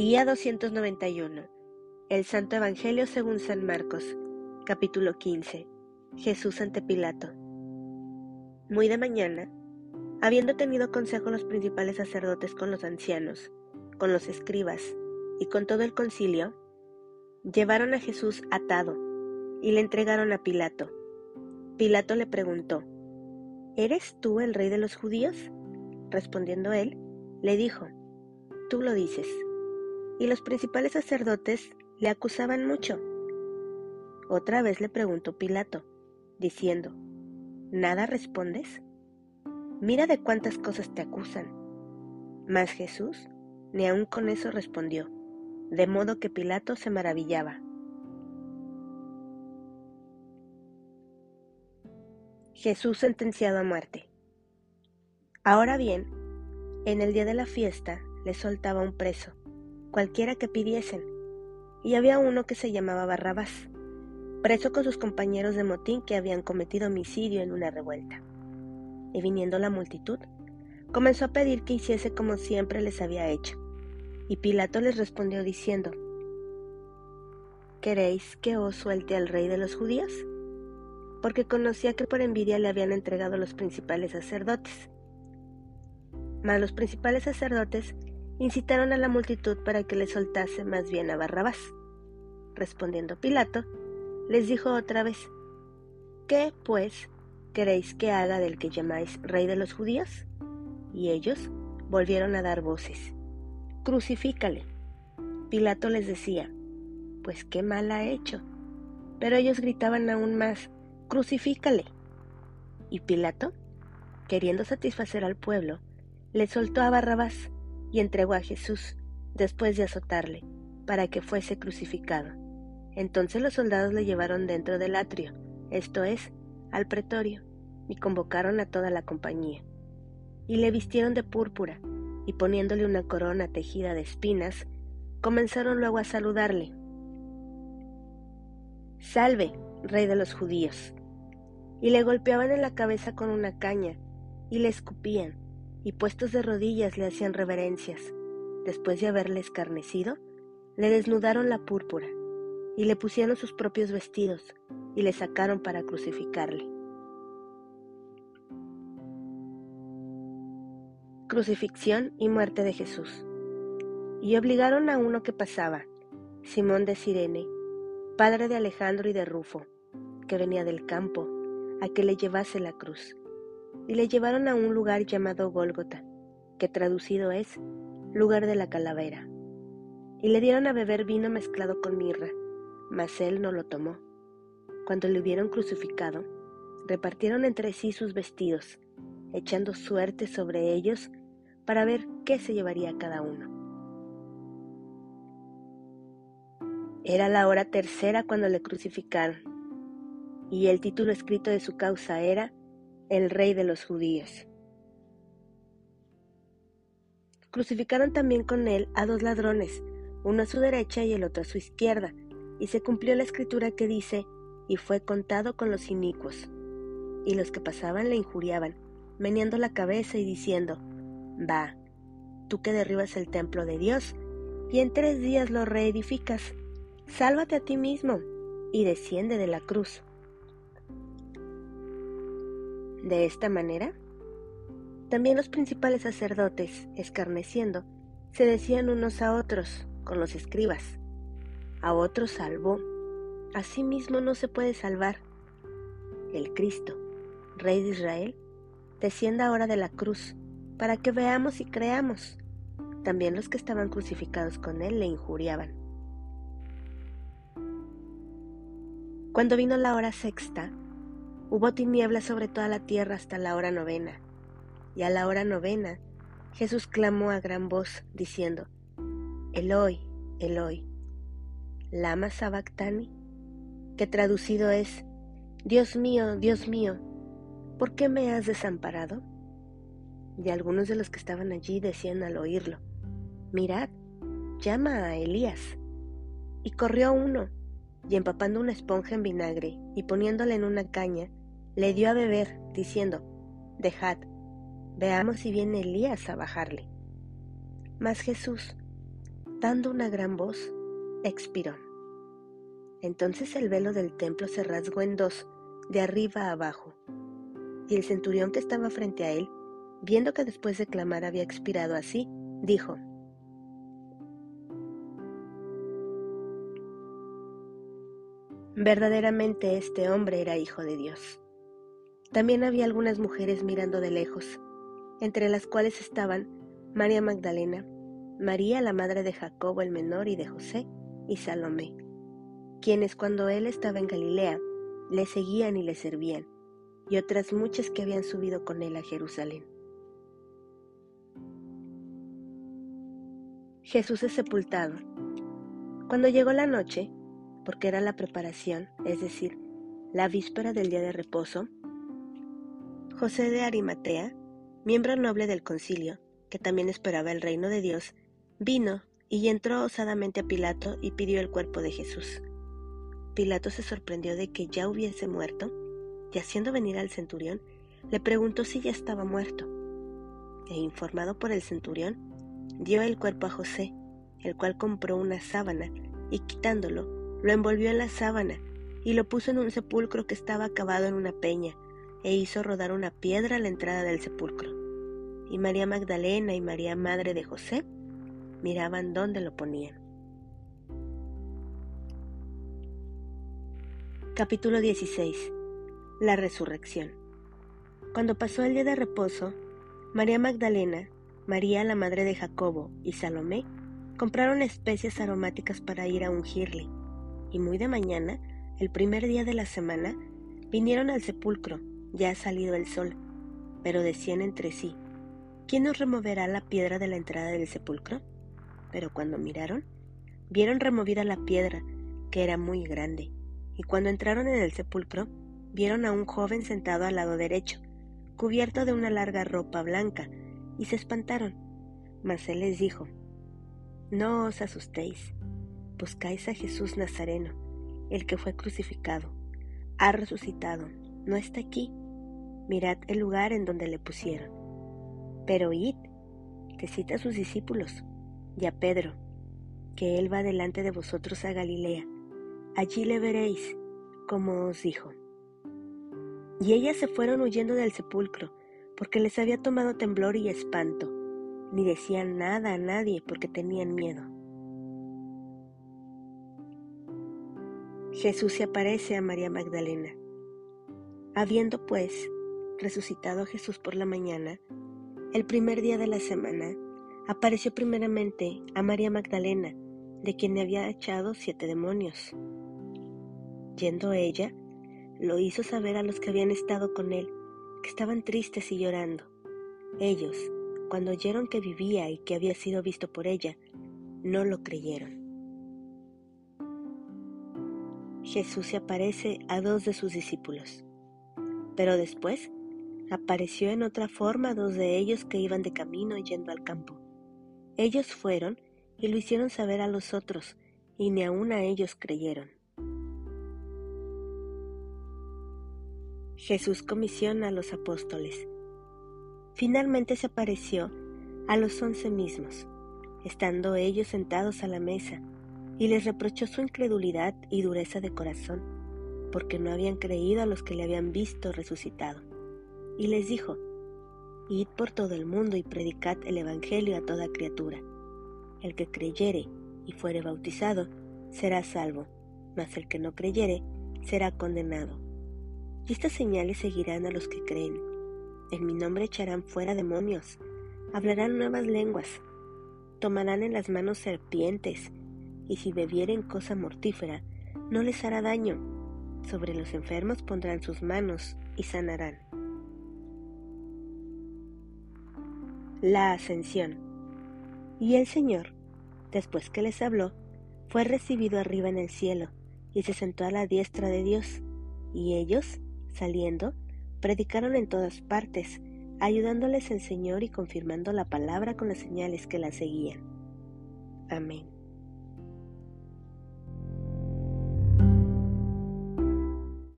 Día 291. El Santo Evangelio según San Marcos, capítulo 15. Jesús ante Pilato. Muy de mañana, habiendo tenido consejo los principales sacerdotes con los ancianos, con los escribas y con todo el concilio, llevaron a Jesús atado y le entregaron a Pilato. Pilato le preguntó, ¿Eres tú el rey de los judíos? Respondiendo él, le dijo, Tú lo dices y los principales sacerdotes le acusaban mucho. Otra vez le preguntó Pilato, diciendo, ¿Nada respondes? Mira de cuántas cosas te acusan. Mas Jesús ni aun con eso respondió, de modo que Pilato se maravillaba. Jesús sentenciado a muerte. Ahora bien, en el día de la fiesta le soltaba un preso cualquiera que pidiesen, y había uno que se llamaba Barrabás, preso con sus compañeros de motín que habían cometido homicidio en una revuelta. Y viniendo la multitud, comenzó a pedir que hiciese como siempre les había hecho. Y Pilato les respondió diciendo, ¿Queréis que os suelte al rey de los judíos? Porque conocía que por envidia le habían entregado los principales sacerdotes. Mas los principales sacerdotes incitaron a la multitud para que le soltase más bien a Barrabás. Respondiendo Pilato, les dijo otra vez, ¿Qué, pues, queréis que haga del que llamáis rey de los judíos? Y ellos volvieron a dar voces, Crucifícale. Pilato les decía, Pues qué mal ha hecho. Pero ellos gritaban aún más, Crucifícale. Y Pilato, queriendo satisfacer al pueblo, le soltó a Barrabás y entregó a Jesús, después de azotarle, para que fuese crucificado. Entonces los soldados le llevaron dentro del atrio, esto es, al pretorio, y convocaron a toda la compañía. Y le vistieron de púrpura, y poniéndole una corona tejida de espinas, comenzaron luego a saludarle. Salve, rey de los judíos. Y le golpeaban en la cabeza con una caña, y le escupían, y puestos de rodillas le hacían reverencias. Después de haberle escarnecido, le desnudaron la púrpura y le pusieron sus propios vestidos y le sacaron para crucificarle. Crucifixión y muerte de Jesús. Y obligaron a uno que pasaba, Simón de Sirene, padre de Alejandro y de Rufo, que venía del campo, a que le llevase la cruz y le llevaron a un lugar llamado Gólgota, que traducido es lugar de la calavera. Y le dieron a beber vino mezclado con mirra, mas él no lo tomó. Cuando le hubieron crucificado, repartieron entre sí sus vestidos, echando suerte sobre ellos para ver qué se llevaría cada uno. Era la hora tercera cuando le crucificaron, y el título escrito de su causa era el rey de los judíos. Crucificaron también con él a dos ladrones, uno a su derecha y el otro a su izquierda, y se cumplió la escritura que dice, y fue contado con los inicuos. Y los que pasaban le injuriaban, meneando la cabeza y diciendo, Va, tú que derribas el templo de Dios, y en tres días lo reedificas, sálvate a ti mismo, y desciende de la cruz. De esta manera, también los principales sacerdotes, escarneciendo, se decían unos a otros con los escribas, a otros salvó, a sí mismo no se puede salvar. El Cristo, Rey de Israel, descienda ahora de la cruz, para que veamos y creamos. También los que estaban crucificados con él le injuriaban. Cuando vino la hora sexta, Hubo tinieblas sobre toda la tierra hasta la hora novena. Y a la hora novena, Jesús clamó a gran voz, diciendo, Eloi, Eloi, lama sabactani, que traducido es, Dios mío, Dios mío, ¿por qué me has desamparado? Y algunos de los que estaban allí decían al oírlo, Mirad, llama a Elías. Y corrió uno, y empapando una esponja en vinagre y poniéndola en una caña, le dio a beber, diciendo, Dejad, veamos si viene Elías a bajarle. Mas Jesús, dando una gran voz, expiró. Entonces el velo del templo se rasgó en dos, de arriba a abajo, y el centurión que estaba frente a él, viendo que después de clamar había expirado así, dijo, Verdaderamente este hombre era hijo de Dios. También había algunas mujeres mirando de lejos, entre las cuales estaban María Magdalena, María la madre de Jacobo el menor y de José, y Salomé, quienes cuando él estaba en Galilea le seguían y le servían, y otras muchas que habían subido con él a Jerusalén. Jesús es sepultado. Cuando llegó la noche, porque era la preparación, es decir, la víspera del día de reposo, José de Arimatea, miembro noble del concilio, que también esperaba el reino de Dios, vino y entró osadamente a Pilato y pidió el cuerpo de Jesús. Pilato se sorprendió de que ya hubiese muerto, y haciendo venir al centurión, le preguntó si ya estaba muerto. E informado por el centurión, dio el cuerpo a José, el cual compró una sábana, y quitándolo, lo envolvió en la sábana, y lo puso en un sepulcro que estaba acabado en una peña, e hizo rodar una piedra a la entrada del sepulcro. Y María Magdalena y María Madre de José miraban dónde lo ponían. Capítulo 16. La resurrección. Cuando pasó el día de reposo, María Magdalena, María la madre de Jacobo y Salomé compraron especias aromáticas para ir a ungirle, y muy de mañana, el primer día de la semana, vinieron al sepulcro ya ha salido el sol, pero decían entre sí, ¿quién nos removerá la piedra de la entrada del sepulcro? Pero cuando miraron, vieron removida la piedra, que era muy grande, y cuando entraron en el sepulcro, vieron a un joven sentado al lado derecho, cubierto de una larga ropa blanca, y se espantaron. Mas él les dijo, No os asustéis, buscáis a Jesús Nazareno, el que fue crucificado, ha resucitado, no está aquí, mirad el lugar en donde le pusieron. Pero id, cita a sus discípulos y a Pedro, que él va delante de vosotros a Galilea. Allí le veréis, como os dijo. Y ellas se fueron huyendo del sepulcro, porque les había tomado temblor y espanto, ni decían nada a nadie porque tenían miedo. Jesús se aparece a María Magdalena. Habiendo pues resucitado Jesús por la mañana, el primer día de la semana, apareció primeramente a María Magdalena, de quien había echado siete demonios. Yendo ella, lo hizo saber a los que habían estado con él, que estaban tristes y llorando. Ellos, cuando oyeron que vivía y que había sido visto por ella, no lo creyeron. Jesús se aparece a dos de sus discípulos, pero después apareció en otra forma dos de ellos que iban de camino yendo al campo. Ellos fueron y lo hicieron saber a los otros, y ni aun a ellos creyeron. Jesús comisiona a los apóstoles. Finalmente se apareció a los once mismos, estando ellos sentados a la mesa, y les reprochó su incredulidad y dureza de corazón, porque no habían creído a los que le habían visto resucitado y les dijo, Id por todo el mundo y predicad el Evangelio a toda criatura. El que creyere y fuere bautizado será salvo, mas el que no creyere será condenado. Y estas señales seguirán a los que creen. En mi nombre echarán fuera demonios, hablarán nuevas lenguas, tomarán en las manos serpientes, y si bebieren cosa mortífera, no les hará daño. Sobre los enfermos pondrán sus manos y sanarán. La ascensión. Y el Señor, después que les habló, fue recibido arriba en el cielo y se sentó a la diestra de Dios. Y ellos, saliendo, predicaron en todas partes, ayudándoles el Señor y confirmando la palabra con las señales que la seguían. Amén.